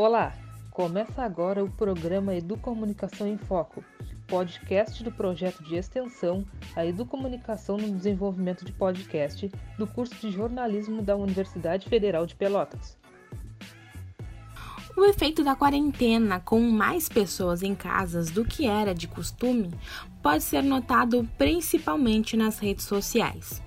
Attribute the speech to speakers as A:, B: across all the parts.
A: Olá, começa agora o programa Educomunicação em Foco, podcast do projeto de extensão A Educomunicação no Desenvolvimento de Podcast do curso de jornalismo da Universidade Federal de Pelotas.
B: O efeito da quarentena com mais pessoas em casas do que era de costume pode ser notado principalmente nas redes sociais.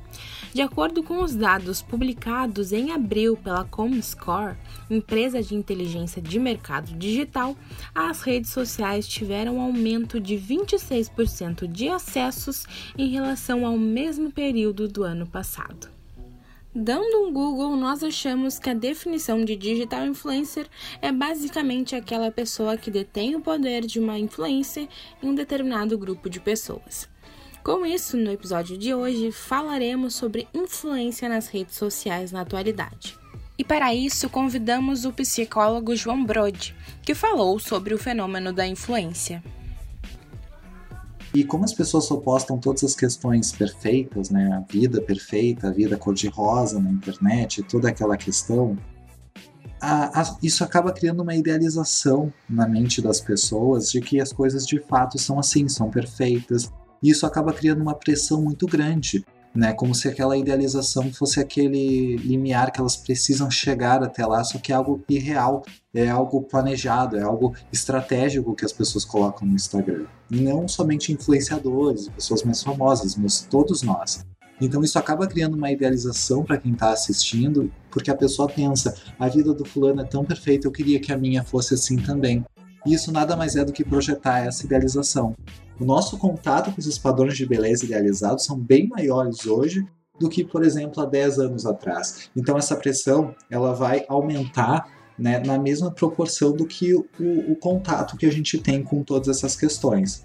B: De acordo com os dados publicados em abril pela Comscore, empresa de inteligência de mercado digital, as redes sociais tiveram um aumento de 26% de acessos em relação ao mesmo período do ano passado. Dando um Google, nós achamos que a definição de digital influencer é basicamente aquela pessoa que detém o poder de uma influência em um determinado grupo de pessoas. Com isso, no episódio de hoje falaremos sobre influência nas redes sociais na atualidade. E para isso, convidamos o psicólogo João Brode, que falou sobre o fenômeno da influência.
C: E como as pessoas só postam todas as questões perfeitas, né, a vida perfeita, a vida cor-de-rosa na internet, toda aquela questão, a, a, isso acaba criando uma idealização na mente das pessoas de que as coisas de fato são assim, são perfeitas, e isso acaba criando uma pressão muito grande, né? Como se aquela idealização fosse aquele limiar que elas precisam chegar até lá, só que é algo irreal, é algo planejado, é algo estratégico que as pessoas colocam no Instagram. Não somente influenciadores, pessoas mais famosas, mas todos nós. Então isso acaba criando uma idealização para quem está assistindo, porque a pessoa pensa: a vida do fulano é tão perfeita, eu queria que a minha fosse assim também. E isso nada mais é do que projetar essa idealização. O nosso contato com esses padrões de beleza idealizados são bem maiores hoje do que, por exemplo, há 10 anos atrás. Então essa pressão ela vai aumentar né, na mesma proporção do que o, o, contato que a gente tem com todas essas questões.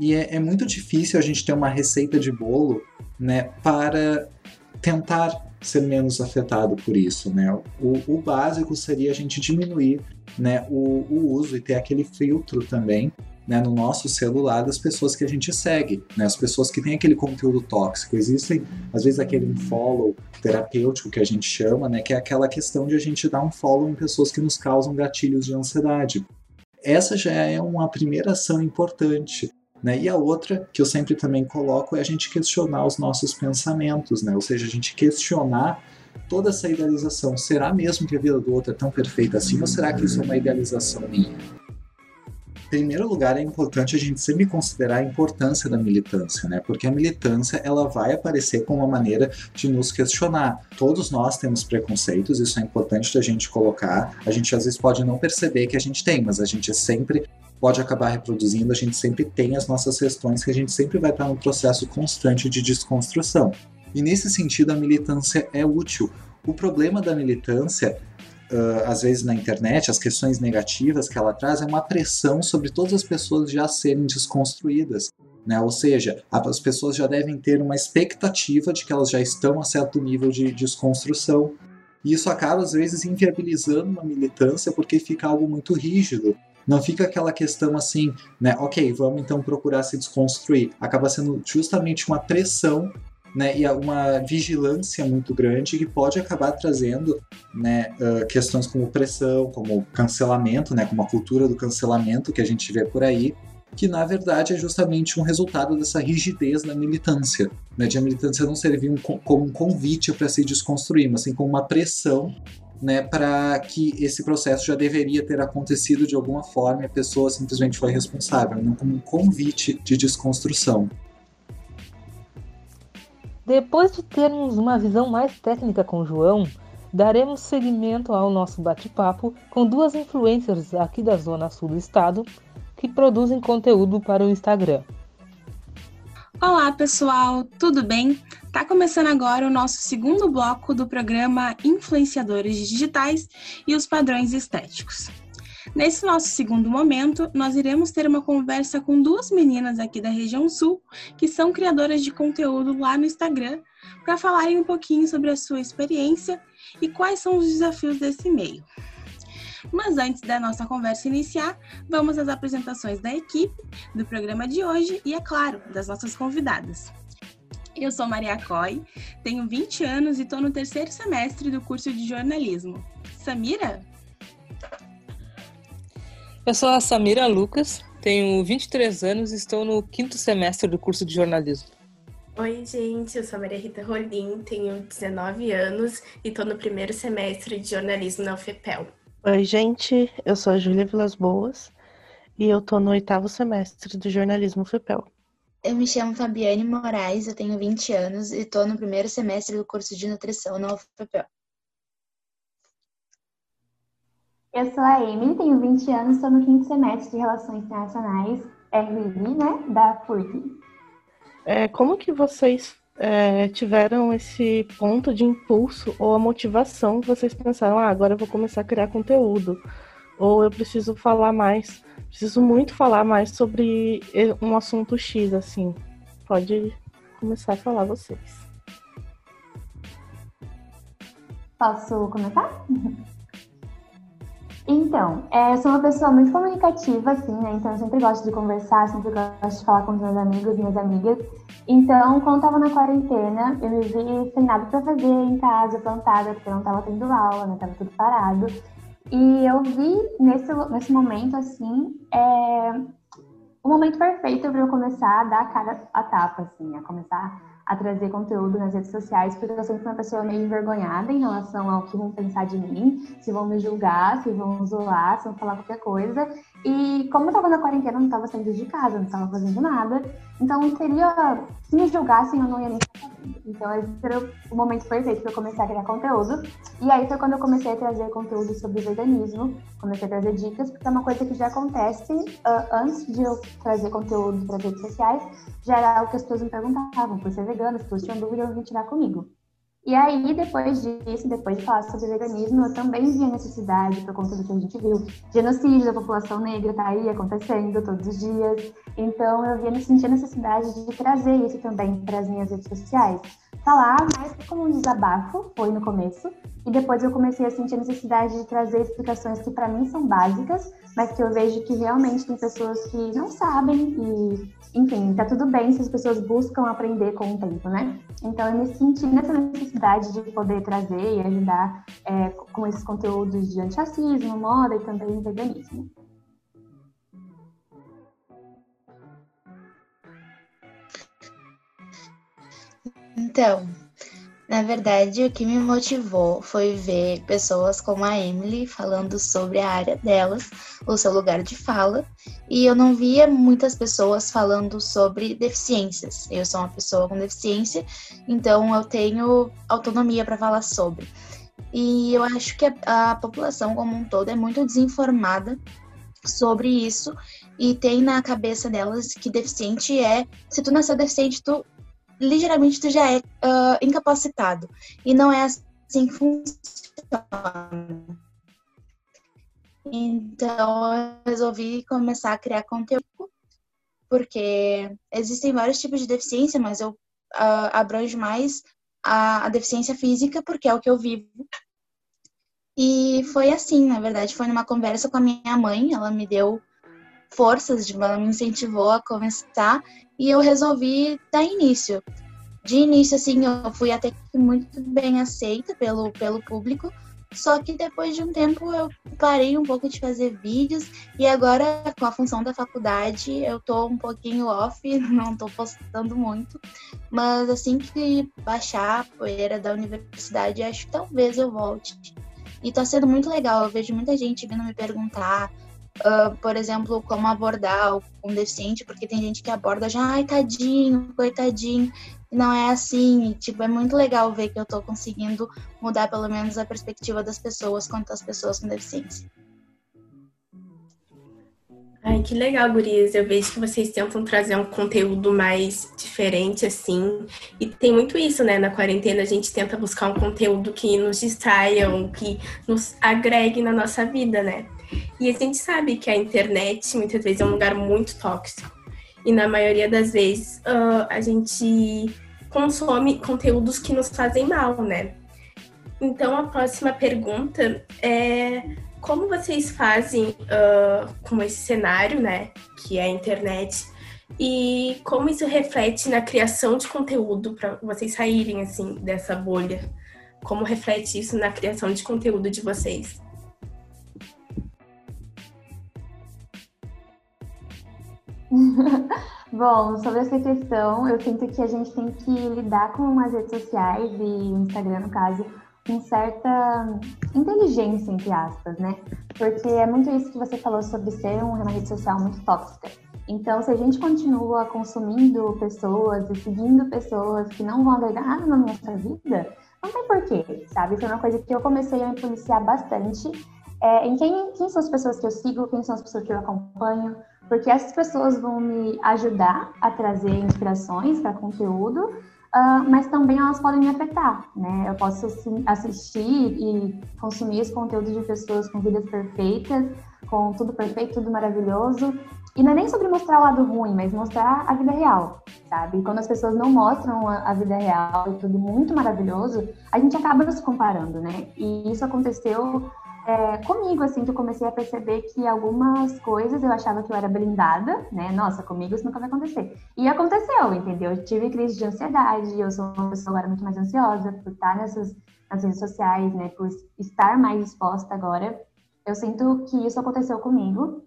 C: E é, é muito difícil a gente ter uma receita de bolo né, para tentar ser menos afetado por isso, né? O, o básico seria a gente diminuir, né, o, o uso e ter aquele filtro também, né, no nosso celular das pessoas que a gente segue, né? As pessoas que têm aquele conteúdo tóxico. Existem, às vezes, aquele follow terapêutico que a gente chama, né, que é aquela questão de a gente dar um follow em pessoas que nos causam gatilhos de ansiedade. Essa já é uma primeira ação importante, né? E a outra, que eu sempre também coloco, é a gente questionar os nossos pensamentos, né? ou seja, a gente questionar toda essa idealização. Será mesmo que a vida do outro é tão perfeita assim, ou será que isso é uma idealização minha? Primeiro lugar, é importante a gente sempre considerar a importância da militância, né? Porque a militância ela vai aparecer como uma maneira de nos questionar. Todos nós temos preconceitos, isso é importante da gente colocar. A gente às vezes pode não perceber que a gente tem, mas a gente sempre pode acabar reproduzindo, a gente sempre tem as nossas questões que a gente sempre vai estar no processo constante de desconstrução. E nesse sentido, a militância é útil. O problema da militância, uh, às vezes na internet, as questões negativas que ela traz, é uma pressão sobre todas as pessoas já serem desconstruídas. Né? Ou seja, as pessoas já devem ter uma expectativa de que elas já estão a certo nível de desconstrução. E isso acaba, às vezes, inviabilizando uma militância porque fica algo muito rígido. Não fica aquela questão assim, né? Ok, vamos então procurar se desconstruir. Acaba sendo justamente uma pressão né, e uma vigilância muito grande que pode acabar trazendo né, uh, questões como pressão, como cancelamento, né, como a cultura do cancelamento que a gente vê por aí, que na verdade é justamente um resultado dessa rigidez na militância, né, de a militância não servir um, como um convite para se desconstruir, mas sim como uma pressão né, para que esse processo já deveria ter acontecido de alguma forma e a pessoa simplesmente foi responsável, não como um convite de desconstrução.
A: Depois de termos uma visão mais técnica com João, daremos seguimento ao nosso bate-papo com duas influencers aqui da zona sul do estado que produzem conteúdo para o Instagram.
B: Olá, pessoal, tudo bem? Tá começando agora o nosso segundo bloco do programa Influenciadores Digitais e os Padrões Estéticos. Nesse nosso segundo momento, nós iremos ter uma conversa com duas meninas aqui da região sul, que são criadoras de conteúdo lá no Instagram, para falarem um pouquinho sobre a sua experiência e quais são os desafios desse meio. Mas antes da nossa conversa iniciar, vamos às apresentações da equipe do programa de hoje e, é claro, das nossas convidadas. Eu sou Maria Coy, tenho 20 anos e estou no terceiro semestre do curso de jornalismo. Samira?
A: Eu sou a Samira Lucas, tenho 23 anos e estou no quinto semestre do curso de jornalismo.
D: Oi, gente, eu sou a Maria Rita Rolim, tenho 19 anos e estou no primeiro semestre de jornalismo na UFPEL.
E: Oi, gente, eu sou a Júlia Vilas Boas e eu estou no oitavo semestre de jornalismo UFPEL.
F: Eu me chamo Fabiane Moraes, eu tenho 20 anos e estou no primeiro semestre do curso de nutrição na UFPEL.
G: Eu sou a Emily, tenho 20 anos, estou no quinto semestre de Relações Internacionais, RI, né, da FURG.
E: É, como que vocês é, tiveram esse ponto de impulso ou a motivação que vocês pensaram, ah, agora eu vou começar a criar conteúdo, ou eu preciso falar mais, preciso muito falar mais sobre um assunto X, assim. Pode começar a falar vocês.
G: Posso começar? Então, é, eu sou uma pessoa muito comunicativa, assim, né? Então eu sempre gosto de conversar, sempre gosto de falar com os meus amigos, minhas amigas. Então, quando eu tava na quarentena, eu me vi sem nada pra fazer em casa, plantada, porque não tava tendo aula, né? Tava tudo parado. E eu vi nesse, nesse momento, assim, é, o momento perfeito para eu começar a dar a cara a tapa, assim, a começar a trazer conteúdo nas redes sociais, porque eu sempre fui uma pessoa meio envergonhada em relação ao que vão pensar de mim, se vão me julgar, se vão zoar, se vão falar qualquer coisa. E como eu tava na quarentena, eu não tava saindo de casa, não tava fazendo nada. Então, teria. Se me julgassem, eu não ia nem Então, esse era o momento perfeito para eu começar a criar conteúdo. E aí foi quando eu comecei a trazer conteúdo sobre veganismo, comecei a trazer dicas, porque é uma coisa que já acontece uh, antes de eu trazer conteúdo para redes sociais, já era algo que as pessoas me perguntavam, por ser vegana, as pessoas tinham dúvida, eu vim tirar comigo. E aí, depois disso, depois de falar sobre veganismo, eu também vi a necessidade, por conta do que a gente viu, genocídio da população negra tá aí acontecendo todos os dias. Então, eu via, senti a necessidade de trazer isso também para as minhas redes sociais. Falar mais como um desabafo, foi no começo, e depois eu comecei a sentir a necessidade de trazer explicações que para mim são básicas, mas que eu vejo que realmente tem pessoas que não sabem e enfim, tá tudo bem se as pessoas buscam aprender com o tempo, né? Então, eu me senti nessa necessidade de poder trazer e ajudar é, com esses conteúdos de antirracismo, moda e também veganismo.
F: Então, na verdade, o que me motivou foi ver pessoas como a Emily falando sobre a área delas, o seu lugar de fala, e eu não via muitas pessoas falando sobre deficiências. Eu sou uma pessoa com deficiência, então eu tenho autonomia para falar sobre. E eu acho que a, a população como um todo é muito desinformada sobre isso e tem na cabeça delas que deficiente é se tu nasceu deficiente tu ligeiramente tu já é uh, incapacitado. E não é assim que funciona. Então, eu resolvi começar a criar conteúdo, porque existem vários tipos de deficiência, mas eu uh, abranjo mais a, a deficiência física, porque é o que eu vivo. E foi assim, na verdade, foi numa conversa com a minha mãe, ela me deu forças, ela me incentivou a começar e eu resolvi dar início. De início, assim, eu fui até muito bem aceita pelo, pelo público, só que depois de um tempo eu parei um pouco de fazer vídeos e agora com a função da faculdade eu tô um pouquinho off, não tô postando muito, mas assim que baixar a poeira da universidade, acho que talvez eu volte. E tá sendo muito legal, eu vejo muita gente vindo me perguntar uh, por exemplo, como abordar um deficiente, porque tem gente que aborda já, ai, tadinho, coitadinho. Não é assim, tipo, é muito legal ver que eu tô conseguindo mudar pelo menos a perspectiva das pessoas quanto às pessoas com deficiência.
D: Ai, que legal, gurias. Eu vejo que vocês tentam trazer um conteúdo mais diferente, assim. E tem muito isso, né? Na quarentena a gente tenta buscar um conteúdo que nos distraia, que nos agregue na nossa vida, né? E a gente sabe que a internet muitas vezes é um lugar muito tóxico. E na maioria das vezes uh, a gente consome conteúdos que nos fazem mal, né? Então a próxima pergunta é como vocês fazem uh, com esse cenário, né? Que é a internet. E como isso reflete na criação de conteúdo para vocês saírem assim dessa bolha? Como reflete isso na criação de conteúdo de vocês?
G: Bom, sobre essa questão, eu sinto que a gente tem que lidar com as redes sociais e o Instagram, no caso, com certa inteligência, entre aspas, né? Porque é muito isso que você falou sobre ser uma rede social muito tóxica. Então, se a gente continua consumindo pessoas e seguindo pessoas que não vão agregar nada na nossa vida, não tem porquê, sabe? Foi uma coisa que eu comecei a me policiar bastante. É, em quem, quem são as pessoas que eu sigo, quem são as pessoas que eu acompanho, porque essas pessoas vão me ajudar a trazer inspirações para conteúdo, uh, mas também elas podem me afetar, né? Eu posso assistir e consumir esse conteúdo de pessoas com vidas perfeitas, com tudo perfeito, tudo maravilhoso, e não é nem sobre mostrar o lado ruim, mas mostrar a vida real, sabe? Quando as pessoas não mostram a, vida real e tudo muito maravilhoso, a gente acaba se comparando, né? E isso aconteceu é, comigo, assim, que eu comecei a perceber que algumas coisas eu achava que eu era blindada, né? Nossa, comigo isso nunca vai acontecer. E aconteceu, entendeu? Eu tive crise de ansiedade, eu sou uma pessoa agora muito mais ansiosa por estar nessas nas redes sociais, né? Por estar mais exposta agora. Eu sinto que isso aconteceu comigo.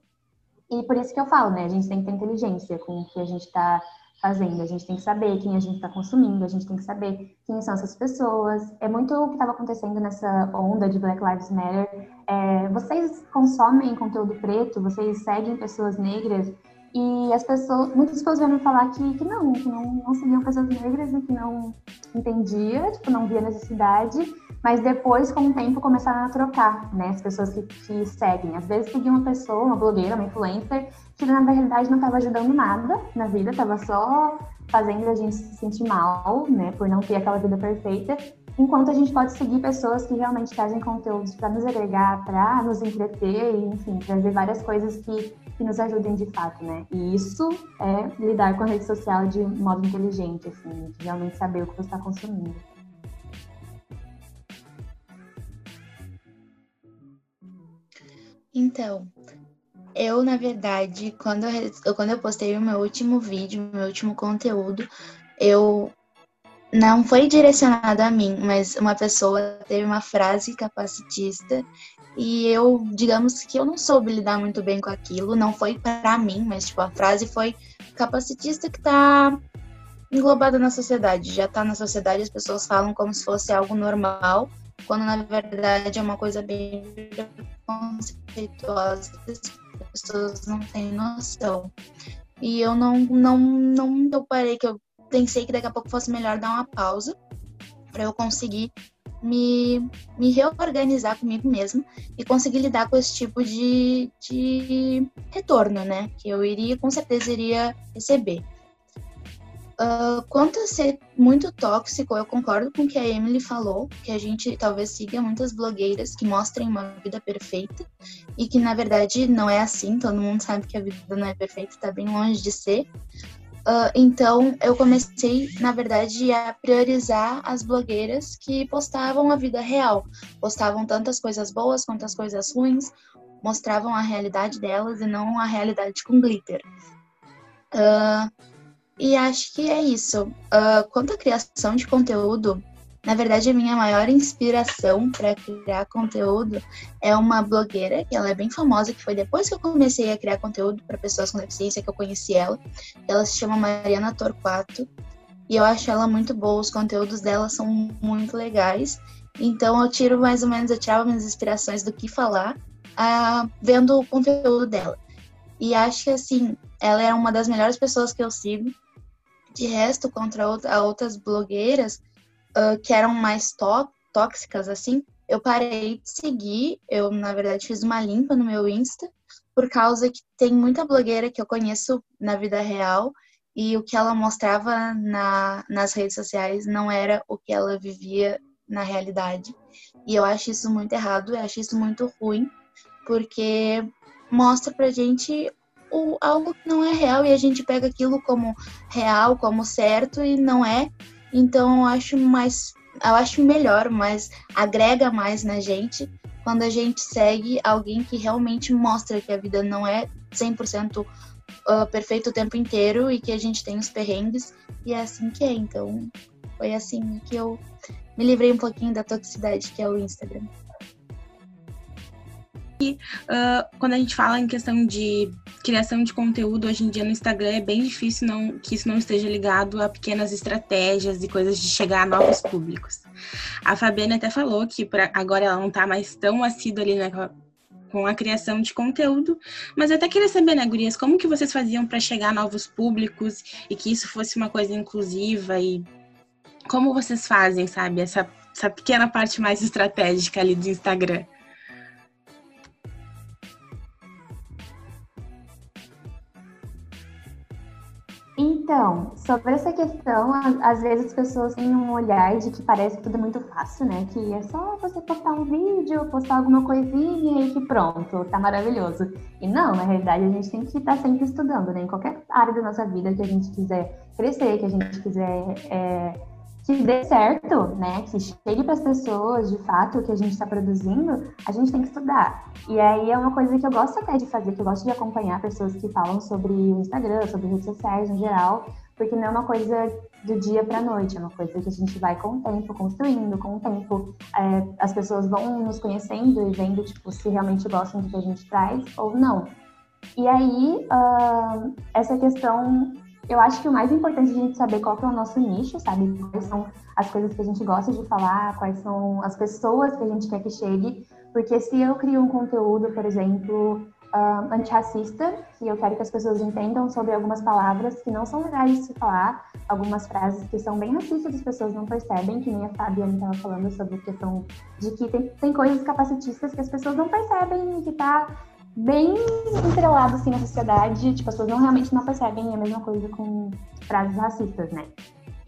G: E por isso que eu falo, né? A gente tem que ter inteligência com o que a gente está fazendo. A gente tem que saber quem a gente está consumindo, a gente tem que saber quem são essas pessoas. É muito o que estava acontecendo nessa onda de Black Lives Matter. É, vocês consomem conteúdo preto, vocês seguem pessoas negras e as pessoas, muitas pessoas vieram falar que, que não, que não, não seguiam pessoas negras e que não entendia, tipo, não via necessidade, mas depois, com o tempo, começaram a trocar, né, as pessoas que, seguem. Às vezes seguiam uma pessoa, uma blogueira, uma influencer, que na verdade não estava ajudando nada na vida, estava só fazendo a gente se sentir mal, né, por não ter aquela vida perfeita, enquanto a gente pode seguir pessoas que realmente trazem conteúdos para nos agregar, para nos entreter e, enfim, trazer várias coisas que, que nos ajudem de fato, né? E isso é lidar com a rede social de modo inteligente, assim, de realmente saber o que você está consumindo.
F: Então, eu, na verdade, quando eu, quando eu postei o meu último vídeo, meu último conteúdo, eu não foi direcionado a mim, mas uma pessoa teve uma frase capacitista e eu, digamos que eu não soube lidar muito bem com aquilo, não foi para mim, mas tipo a frase foi capacitista que tá englobada na sociedade, já tá na sociedade, as pessoas falam como se fosse algo normal, quando na verdade é uma coisa bem conceituosa, as pessoas não têm noção. E eu não não não eu parei que eu pensei que daqui a pouco fosse melhor dar uma pausa para eu conseguir me, me reorganizar comigo mesma e conseguir lidar com esse tipo de, de retorno, né? Que eu iria, com certeza, iria receber. Uh, quanto a ser muito tóxico, eu concordo com o que a Emily falou, que a gente talvez siga muitas blogueiras que mostrem uma vida perfeita e que na verdade não é assim, todo mundo sabe que a vida não é perfeita, está bem longe de ser. Uh, então, eu comecei, na verdade, a priorizar as blogueiras que postavam a vida real. Postavam tantas coisas boas quanto as coisas ruins, mostravam a realidade delas e não a realidade com glitter. Uh, e acho que é isso. Uh, quanto à criação de conteúdo, na verdade, a minha maior inspiração para criar conteúdo é uma blogueira, que ela é bem famosa, que foi depois que eu comecei a criar conteúdo para pessoas com deficiência que eu conheci ela. Ela se chama Mariana Torquato. E eu acho ela muito boa, os conteúdos dela são muito legais. Então eu tiro mais ou menos, eu tirava minhas inspirações do que falar, uh, vendo o conteúdo dela. E acho que assim, ela é uma das melhores pessoas que eu sigo. De resto, contra outras blogueiras, uh, que eram mais tóxicas, assim, eu parei de seguir. Eu, na verdade, fiz uma limpa no meu Insta, por causa que tem muita blogueira que eu conheço na vida real e o que ela mostrava na, nas redes sociais não era o que ela vivia na realidade. E eu acho isso muito errado, eu acho isso muito ruim, porque mostra pra gente o, algo que não é real e a gente pega aquilo como real, como certo e não é. Então eu acho mais, eu acho melhor, mas agrega mais na gente quando a gente segue alguém que realmente mostra que a vida não é 100% uh, ah, perfeito o tempo inteiro e que a gente tem os perrengues e é assim que é. Então foi assim que eu me livrei um pouquinho da toxicidade que é o Instagram.
B: Uh, quando a gente fala em questão de criação de conteúdo, hoje em dia no Instagram é bem difícil não, que isso não esteja ligado a pequenas estratégias e coisas de chegar a novos públicos. A Fabiana até falou que pra, agora ela não está mais tão assídua ali né, com a criação de conteúdo, mas eu até queria saber, né, Gurias, como que vocês faziam para chegar a novos públicos e que isso fosse uma coisa inclusiva e como vocês fazem, sabe, essa, essa pequena parte mais estratégica ali do Instagram?
G: Então, sobre essa questão, às vezes as pessoas têm um olhar de que parece tudo muito fácil, né? Que é só você postar um vídeo, postar alguma coisinha e que pronto, tá maravilhoso. E não, na realidade, a gente tem que estar sempre estudando, né? Em qualquer área da nossa vida que a gente quiser crescer, que a gente quiser é, que dê certo, né, que chegue para as pessoas de fato o que a gente está produzindo, a gente tem que estudar. E aí é uma coisa que eu gosto até de fazer, que eu gosto de acompanhar pessoas que falam sobre o Instagram, sobre redes sociais no geral, porque não é uma coisa do dia para noite, é uma coisa que a gente vai com o tempo construindo, com o tempo é, as pessoas vão nos conhecendo e vendo tipo, se realmente gostam do que a gente traz ou não. E aí, uh, essa questão eu acho que o mais importante é a gente saber qual que é o nosso nicho, sabe? Quais são as coisas que a gente gosta de falar, quais são as pessoas que a gente quer que chegue. Porque se eu crio um conteúdo, por exemplo, uh, antirracista, que eu quero que as pessoas entendam sobre algumas palavras que não são legais de se falar, algumas frases que são bem racistas, as pessoas não percebem, que nem a Fabiana estava falando sobre a questão de que tem, tem coisas capacitistas que as pessoas não percebem e que tá bem entrelado assim na sociedade, tipo, as pessoas não realmente não percebem a mesma coisa com frases racistas, né?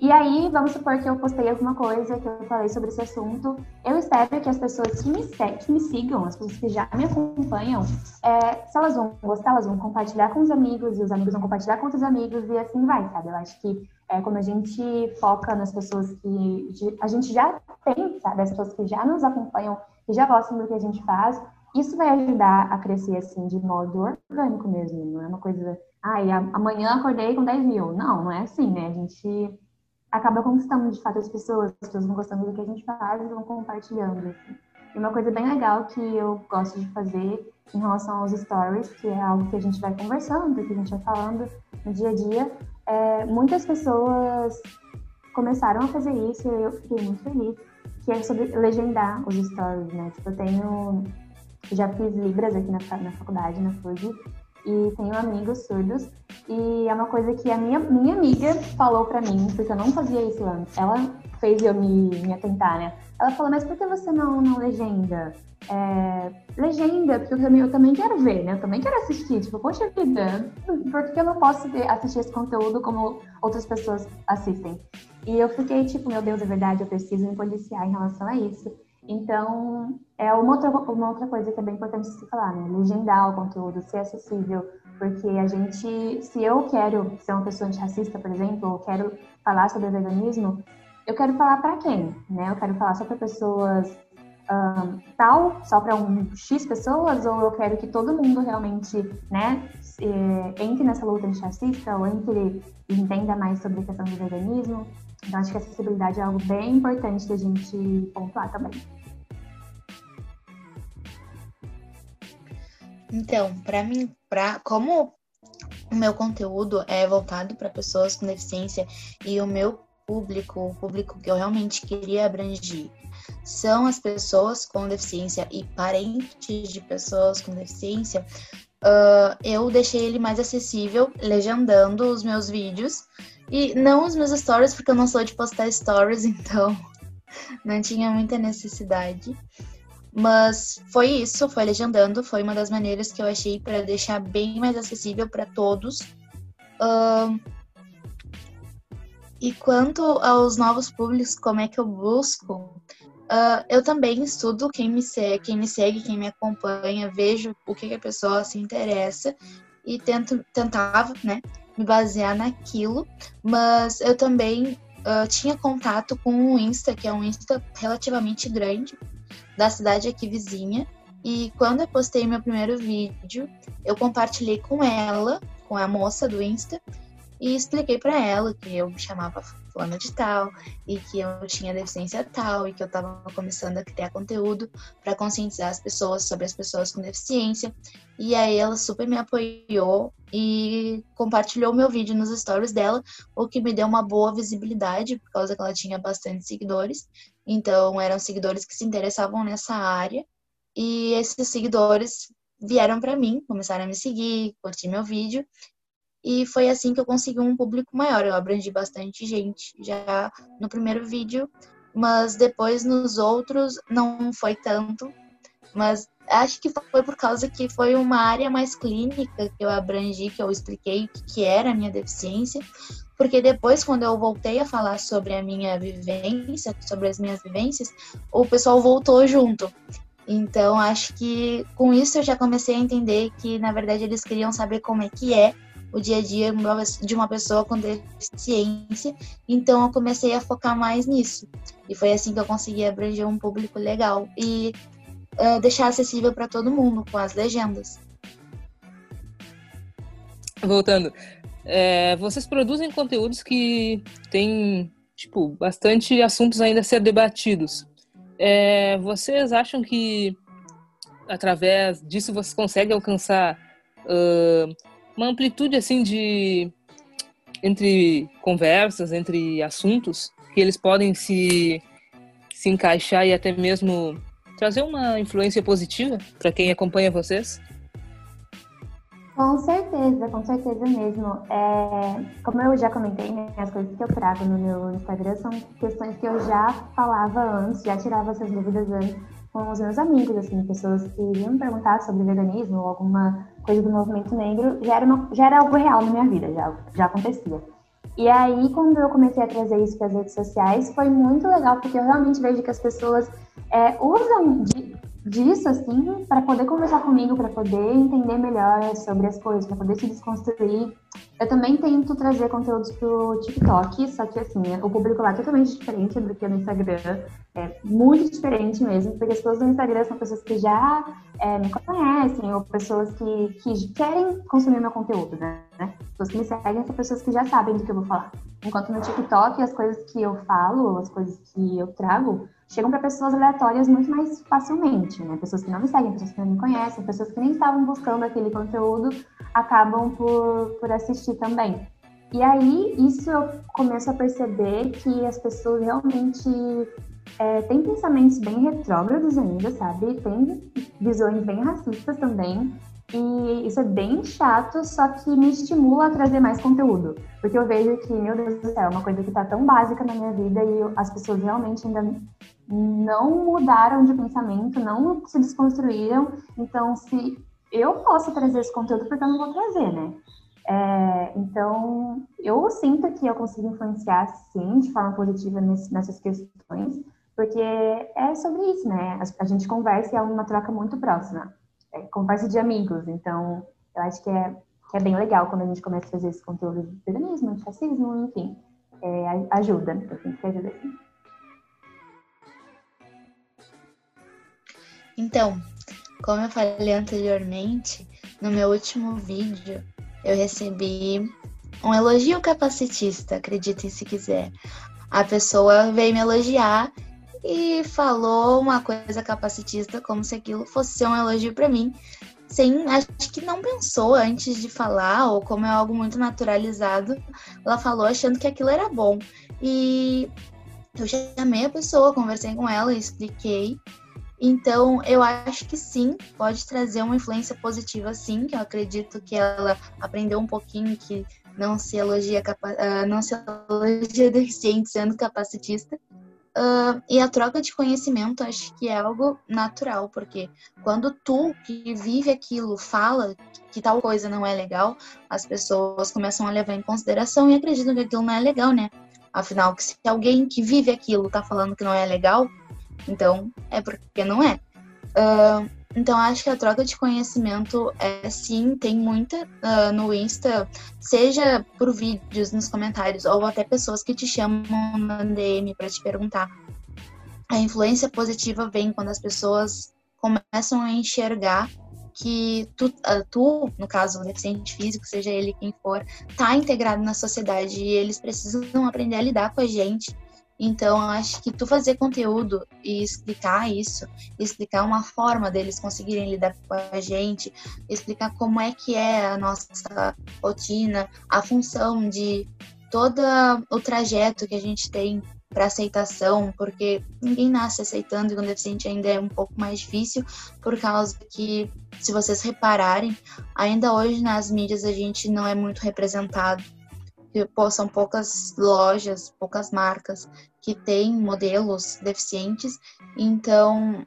G: E aí, vamos supor que eu postei alguma coisa, que eu falei sobre esse assunto. Eu espero que as pessoas que me, que me sigam, as pessoas que já me acompanham, é, se elas vão gostar, elas vão compartilhar com os amigos, e os amigos vão compartilhar com outros amigos, e assim vai, sabe? Eu acho que é, quando a gente foca nas pessoas que a gente já tem, sabe? As pessoas que já nos acompanham, que já gostam do que a gente faz, isso vai ajudar a crescer assim de modo orgânico mesmo, não é uma coisa, ai, ah, amanhã acordei com 10 mil. Não, não é assim, né? A gente acaba conquistando de fato as pessoas, as pessoas vão gostando do que a gente faz e vão compartilhando. Assim. E uma coisa bem legal que eu gosto de fazer em relação aos stories, que é algo que a gente vai conversando, que a gente vai falando no dia a dia, é, muitas pessoas começaram a fazer isso e eu fiquei muito feliz, que é sobre legendar os stories, né? Tipo, eu tenho já fiz Libras aqui na, na faculdade, na FURG, e tenho amigos surdos. E é uma coisa que a minha, minha amiga falou para mim, porque eu não fazia isso antes. Ela fez eu me, me atentar, né? Ela falou, mas por que você não, não legenda? É, legenda, porque eu também, eu também quero ver, né? Eu também quero assistir. Tipo, poxa vida, por que eu não posso ver, assistir esse conteúdo como outras pessoas assistem? E eu fiquei tipo, meu Deus, é verdade, eu preciso me policiar em relação a isso. Então, é uma outra, uma outra coisa que é bem importante se falar, né? Legendar o conteúdo, ser acessível, porque a gente, se eu quero ser uma pessoa antirracista, por exemplo, ou quero falar sobre veganismo, eu quero falar para quem, né? Eu quero falar só para pessoas um, tal, só para um X pessoas, ou eu quero que todo mundo realmente, né, entre nessa luta antirracista, ou entre e entenda mais sobre a questão do veganismo. Então, acho que a acessibilidade é algo bem importante da gente pontuar também.
F: Então, para mim, para como o meu conteúdo é voltado para pessoas com deficiência e o meu público, o público que eu realmente queria abranger, são as pessoas com deficiência e parentes de pessoas com deficiência, uh, eu deixei ele mais acessível, legendando os meus vídeos e não os meus stories, porque eu não sou de postar stories, então não tinha muita necessidade. Mas foi isso, foi legendando, foi uma das maneiras que eu achei para deixar bem mais acessível para todos. Uh, e quanto aos novos públicos, como é que eu busco? Uh, eu também estudo quem me, segue, quem me segue, quem me acompanha, vejo o que, que a pessoa se interessa e tento, tentava, né, me basear naquilo, mas eu também uh, tinha contato com o Insta, que é um Insta relativamente grande, da cidade aqui vizinha, e quando eu postei meu primeiro vídeo, eu compartilhei com ela, com a moça do Insta, e expliquei para ela que eu me chamava fulano de tal e que eu tinha deficiência tal e que eu estava começando a criar conteúdo para conscientizar as pessoas sobre as pessoas com deficiência. E aí ela super me apoiou e compartilhou meu vídeo nos stories dela, o que me deu uma boa visibilidade, por causa que ela tinha bastante seguidores. Então, eram seguidores que se interessavam nessa área. E esses seguidores vieram para mim, começaram a me seguir, curtir meu vídeo. E foi assim que eu consegui um público maior. Eu abrangi bastante gente já no primeiro vídeo, mas depois nos outros não foi tanto. Mas acho que foi por causa que foi uma área mais clínica que eu abrangi, que eu expliquei o que era a minha deficiência. Porque depois, quando eu voltei a falar sobre a minha vivência, sobre as minhas vivências, o pessoal voltou junto. Então, acho que com isso eu já comecei a entender que, na verdade, eles queriam saber como é que é o dia a dia de uma pessoa com deficiência. Então, eu comecei a focar mais nisso. E foi assim que eu consegui abranger um público legal e uh, deixar acessível para todo mundo com as legendas.
A: Voltando, é, vocês produzem conteúdos que têm tipo bastante assuntos ainda a ser debatidos. É, vocês acham que através disso vocês conseguem alcançar uh, uma amplitude assim de entre conversas, entre assuntos que eles podem se se encaixar e até mesmo trazer uma influência positiva para quem acompanha vocês?
G: Com certeza, com certeza mesmo. É, como eu já comentei, né, as coisas que eu trago no meu Instagram são questões que eu já falava antes, já tirava essas dúvidas antes com os meus amigos, assim, pessoas que iam perguntar sobre veganismo ou alguma coisa do movimento negro, já era, uma, já era algo real na minha vida, já, já acontecia. E aí, quando eu comecei a trazer isso para as redes sociais, foi muito legal, porque eu realmente vejo que as pessoas é, usam de, disso, assim, para poder conversar comigo, para poder entender melhor sobre as coisas, para poder se desconstruir. Eu também tento trazer conteúdos pro TikTok, só que, assim, o público lá é totalmente diferente do que no Instagram. É muito diferente mesmo, porque as pessoas do Instagram são pessoas que já é, me conhecem, ou pessoas que, que querem consumir meu conteúdo, né? Pessoas que me seguem são pessoas que já sabem do que eu vou falar. Enquanto no TikTok, as coisas que eu falo, as coisas que eu trago, chegam para pessoas aleatórias muito mais facilmente, né? Pessoas que não me seguem, pessoas que não me conhecem, pessoas que nem estavam buscando aquele conteúdo, acabam por, por assistir também. E aí, isso eu começo a perceber que as pessoas realmente é, têm pensamentos bem retrógrados ainda, sabe? Tem visões bem racistas também. E isso é bem chato, só que me estimula a trazer mais conteúdo. Porque eu vejo que, meu Deus do céu, é uma coisa que está tão básica na minha vida e as pessoas realmente ainda não mudaram de pensamento, não se desconstruíram. Então, se eu posso trazer esse conteúdo, porque eu não vou trazer, né? É, então, eu sinto que eu consigo influenciar, sim, de forma positiva nesse, nessas questões, porque é sobre isso, né? A, a gente conversa e é uma troca muito próxima é, conversa de amigos. Então, eu acho que é, que é bem legal quando a gente começa a fazer esse conteúdo de veganismo, antifascismo, enfim. É, ajuda, eu sinto que ajuda.
F: Então, como eu falei anteriormente, no meu último vídeo eu recebi um elogio capacitista, acreditem se quiser. A pessoa veio me elogiar e falou uma coisa capacitista como se aquilo fosse um elogio para mim. Sem, acho que não pensou antes de falar, ou como é algo muito naturalizado, ela falou achando que aquilo era bom. E eu chamei a pessoa, conversei com ela, expliquei. Então, eu acho que sim, pode trazer uma influência positiva, sim, que eu acredito que ela aprendeu um pouquinho que não se elogia, uh, não se elogia deficiente sendo capacitista. Uh, e a troca de conhecimento acho que é algo natural, porque quando tu que vive aquilo fala que tal coisa não é legal, as pessoas começam a levar em consideração e acreditam que aquilo não é legal, né? Afinal, se alguém que vive aquilo tá falando que não é legal, então é porque não é. Uh, então, acho que a troca de conhecimento é sim, tem muita uh, no Insta, seja por vídeos nos comentários ou até pessoas que te chamam na DM para te perguntar. A influência positiva vem quando as pessoas começam a enxergar que tu, ah, tu, no caso, o deficiente físico, seja ele quem for, tá integrado na sociedade e eles precisam aprender a lidar com a gente. Então, acho que tu fazer conteúdo e explicar isso, explicar uma forma deles conseguirem lidar com a gente, explicar como é que é a nossa rotina, a função de todo o trajeto que a gente tem para aceitação, porque ninguém nasce aceitando e com deficiente ainda é um pouco mais difícil, por causa que, se vocês repararem, ainda hoje nas mídias a gente não é muito representado. Pô, são poucas lojas, poucas marcas que têm modelos deficientes, então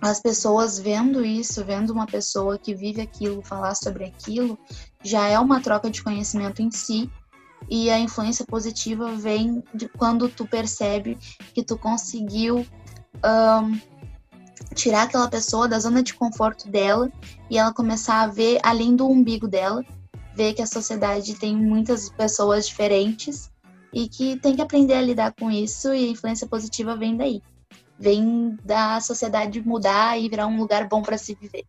F: as pessoas vendo isso, vendo uma pessoa que vive aquilo falar sobre aquilo, já é uma troca de conhecimento em si. E a influência positiva vem de quando tu percebe que tu conseguiu um, tirar aquela pessoa da zona de conforto dela e ela começar a ver além do umbigo dela, ver que a sociedade tem muitas pessoas diferentes e que tem que aprender a lidar com isso e a influência positiva vem daí. Vem da sociedade mudar e virar um lugar bom para se viver.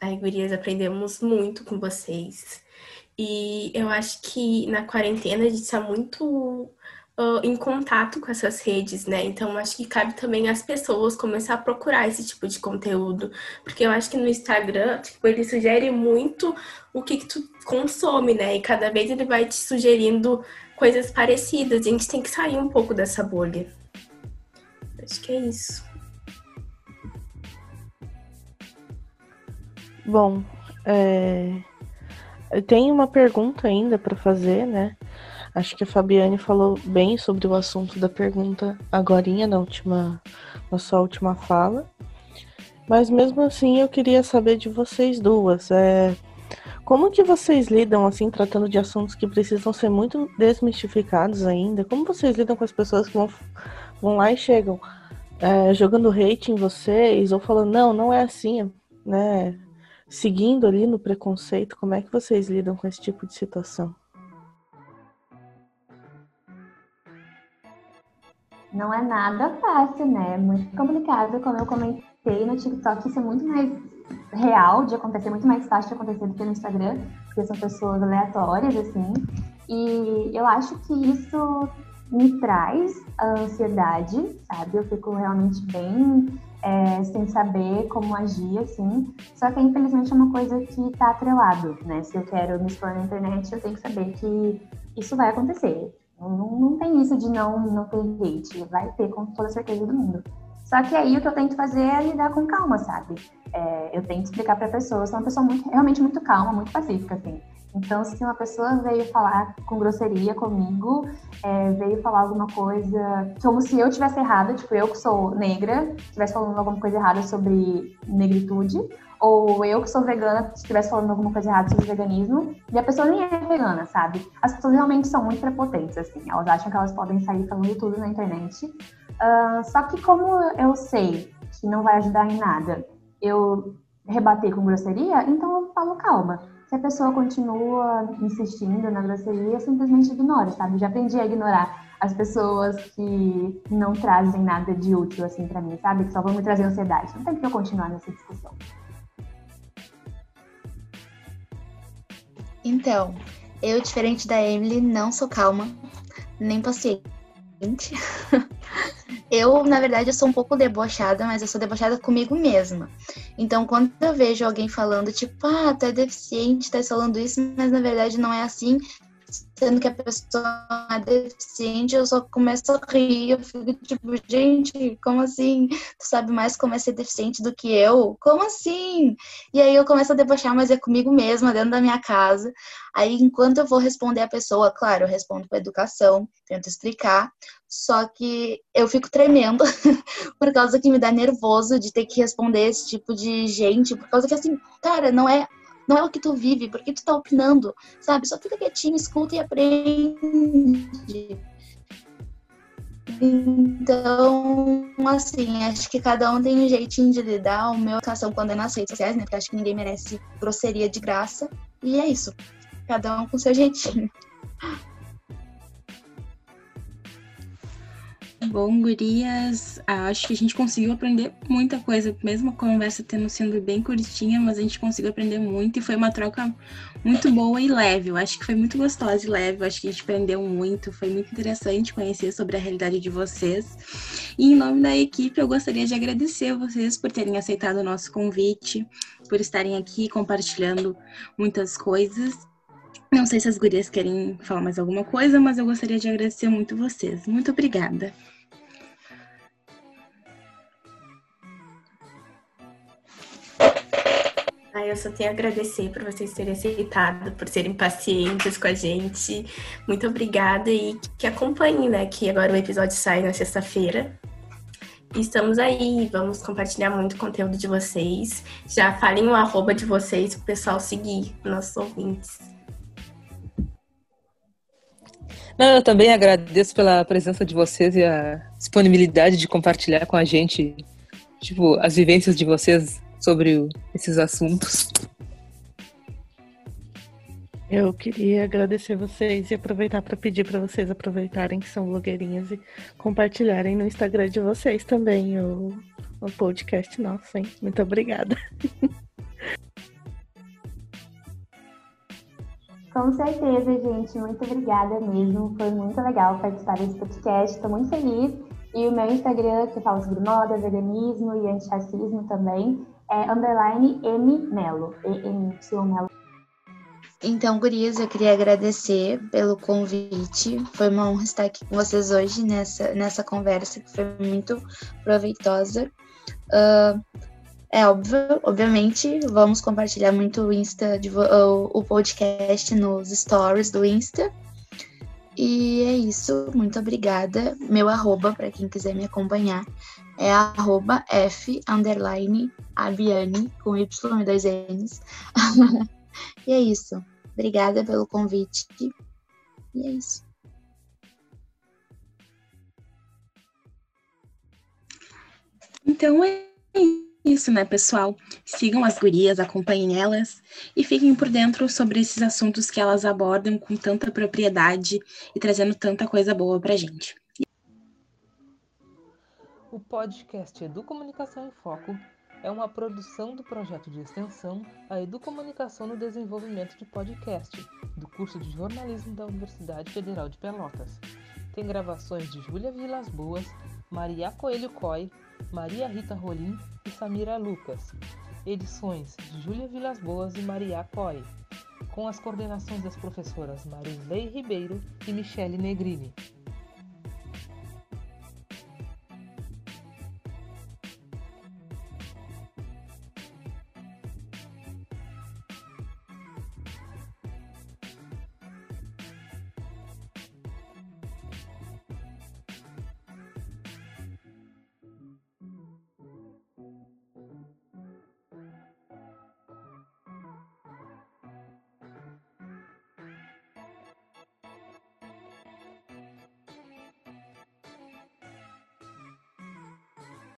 D: Ai, gurias, aprendemos muito com vocês. E eu acho que na quarentena a gente está muito uh, em contato com essas redes, né? Então acho que cabe também às pessoas começar a procurar esse tipo de conteúdo. Porque eu acho que no Instagram, tipo, ele sugere muito o que, que tu consome, né? E cada vez ele vai te sugerindo coisas parecidas. A gente tem que sair um pouco dessa bolha. Acho que é isso.
E: Bom, é... eu tenho uma pergunta ainda para fazer, né? Acho que a Fabiane falou bem sobre o assunto da pergunta agorinha na última, na sua última fala. Mas mesmo assim eu queria saber de vocês duas. É, como que vocês lidam, assim, tratando de assuntos que precisam ser muito desmistificados ainda? Como vocês lidam com as pessoas que vão, vão lá e chegam é, jogando hate em vocês ou falando, não, não é assim, né? seguindo ali no preconceito, como é que vocês lidam com esse tipo de situação?
G: Não é nada fácil, né? É muito complicado, como eu comentei no TikTok, isso é muito mais real de acontecer, muito mais fácil de acontecer do que no Instagram, porque são pessoas aleatórias, assim. E eu acho que isso me traz a ansiedade, sabe? Eu fico realmente bem é, sem saber como agir, assim. Só que, infelizmente, é uma coisa que está atrelado, né? Se eu quero me expor na internet, eu tenho que saber que isso vai acontecer. Não, não tem isso de não, não ter hate. Vai ter, com toda certeza do mundo. Só que aí o que eu tento fazer é lidar com calma, sabe? É, eu tento explicar para a pessoa, sou uma pessoa muito, realmente muito calma, muito pacífica, assim. Então, se uma pessoa veio falar com grosseria comigo, é, veio falar alguma coisa como se eu tivesse errada, tipo, eu que sou negra, estivesse falando alguma coisa errada sobre negritude, ou eu que sou vegana estivesse falando alguma coisa errada sobre veganismo, e a pessoa nem é vegana, sabe? As pessoas realmente são muito prepotentes, assim, elas acham que elas podem sair falando tudo na internet. Uh, só que como eu sei que não vai ajudar em nada, eu rebater com grosseria, então eu falo calma se a pessoa continua insistindo na grosseria, eu simplesmente ignoro, sabe? Já aprendi a ignorar as pessoas que não trazem nada de útil, assim, para mim, sabe? Que só vão me trazer ansiedade. Não tem que eu continuar nessa discussão.
F: Então, eu, diferente da Emily, não sou calma, nem paciente. Eu, na verdade, eu sou um pouco debochada, mas eu sou debochada comigo mesma. Então, quando eu vejo alguém falando, tipo, ah, tu é deficiente, tá falando isso, mas na verdade não é assim, sendo que a pessoa é deficiente, eu só começo a rir, eu fico tipo, gente, como assim? Tu sabe mais como é ser deficiente do que eu? Como assim? E aí eu começo a debochar, mas é comigo mesma, dentro da minha casa. Aí, enquanto eu vou responder a pessoa, claro, eu respondo com educação, tento explicar, só que eu fico tremendo por causa que me dá nervoso de ter que responder esse tipo de gente, por causa que assim, cara, não é não é o que tu vive, porque tu tá opinando, sabe? Só fica quietinho, escuta e aprende. Então, assim, acho que cada um tem um jeitinho de lidar. O meu educação quando é nas redes sociais, né? Porque acho que ninguém merece grosseria de graça. E é isso. Cada um com seu jeitinho.
B: Bom, gurias, acho que a gente conseguiu aprender muita coisa, mesmo a conversa tendo sido bem curtinha, mas a gente conseguiu aprender muito e foi uma troca muito boa e leve. Eu acho que foi muito gostosa e leve, eu acho que a gente aprendeu muito, foi muito interessante conhecer sobre a realidade de vocês. E em nome da equipe, eu gostaria de agradecer a vocês por terem aceitado o nosso convite, por estarem aqui compartilhando muitas coisas. Não sei se as gurias querem falar mais alguma coisa, mas eu gostaria de agradecer muito vocês. Muito obrigada.
D: Eu só tenho a agradecer por vocês terem aceitado, por serem pacientes com a gente. Muito obrigada e que acompanhem, né? Que agora o episódio sai na sexta-feira. Estamos aí, vamos compartilhar muito conteúdo de vocês. Já falem o arroba de vocês para o pessoal seguir nossos ouvintes.
A: Não, eu também agradeço pela presença de vocês e a disponibilidade de compartilhar com a gente, tipo, as vivências de vocês sobre esses assuntos.
E: Eu queria agradecer vocês e aproveitar para pedir para vocês aproveitarem que são blogueirinhas e compartilharem no Instagram de vocês também o, o podcast nosso, hein? Muito obrigada.
G: Com certeza, gente. Muito obrigada mesmo. Foi muito legal participar desse podcast. Estou muito feliz. E o meu Instagram, que fala sobre moda, veganismo e antirracismo também, é underline M Melo. E-M-Y Melo.
F: Então, gurias, eu queria agradecer pelo convite. Foi uma honra estar aqui com vocês hoje nessa, nessa conversa que foi muito proveitosa. Uh, é óbvio, obviamente, vamos compartilhar muito o Insta, de, o podcast nos stories do Insta. E é isso, muito obrigada. Meu arroba, para quem quiser me acompanhar, é arroba F underline Abiane, com Y e dois N's. e é isso. Obrigada pelo convite. E é isso.
B: Então é isso, né, pessoal? Sigam as gurias, acompanhem elas e fiquem por dentro sobre esses assuntos que elas abordam com tanta propriedade e trazendo tanta coisa boa pra gente.
A: O podcast Educomunicação em Foco é uma produção do projeto de extensão A Educomunicação no Desenvolvimento de Podcast, do curso de jornalismo da Universidade Federal de Pelotas. Tem gravações de Júlia Vilas Boas, Maria Coelho Coy, Maria Rita Rolim e Samira Lucas. Edições de Júlia Vilas Boas e Maria Coy, com as coordenações das professoras Marisley Ribeiro e Michele Negrini.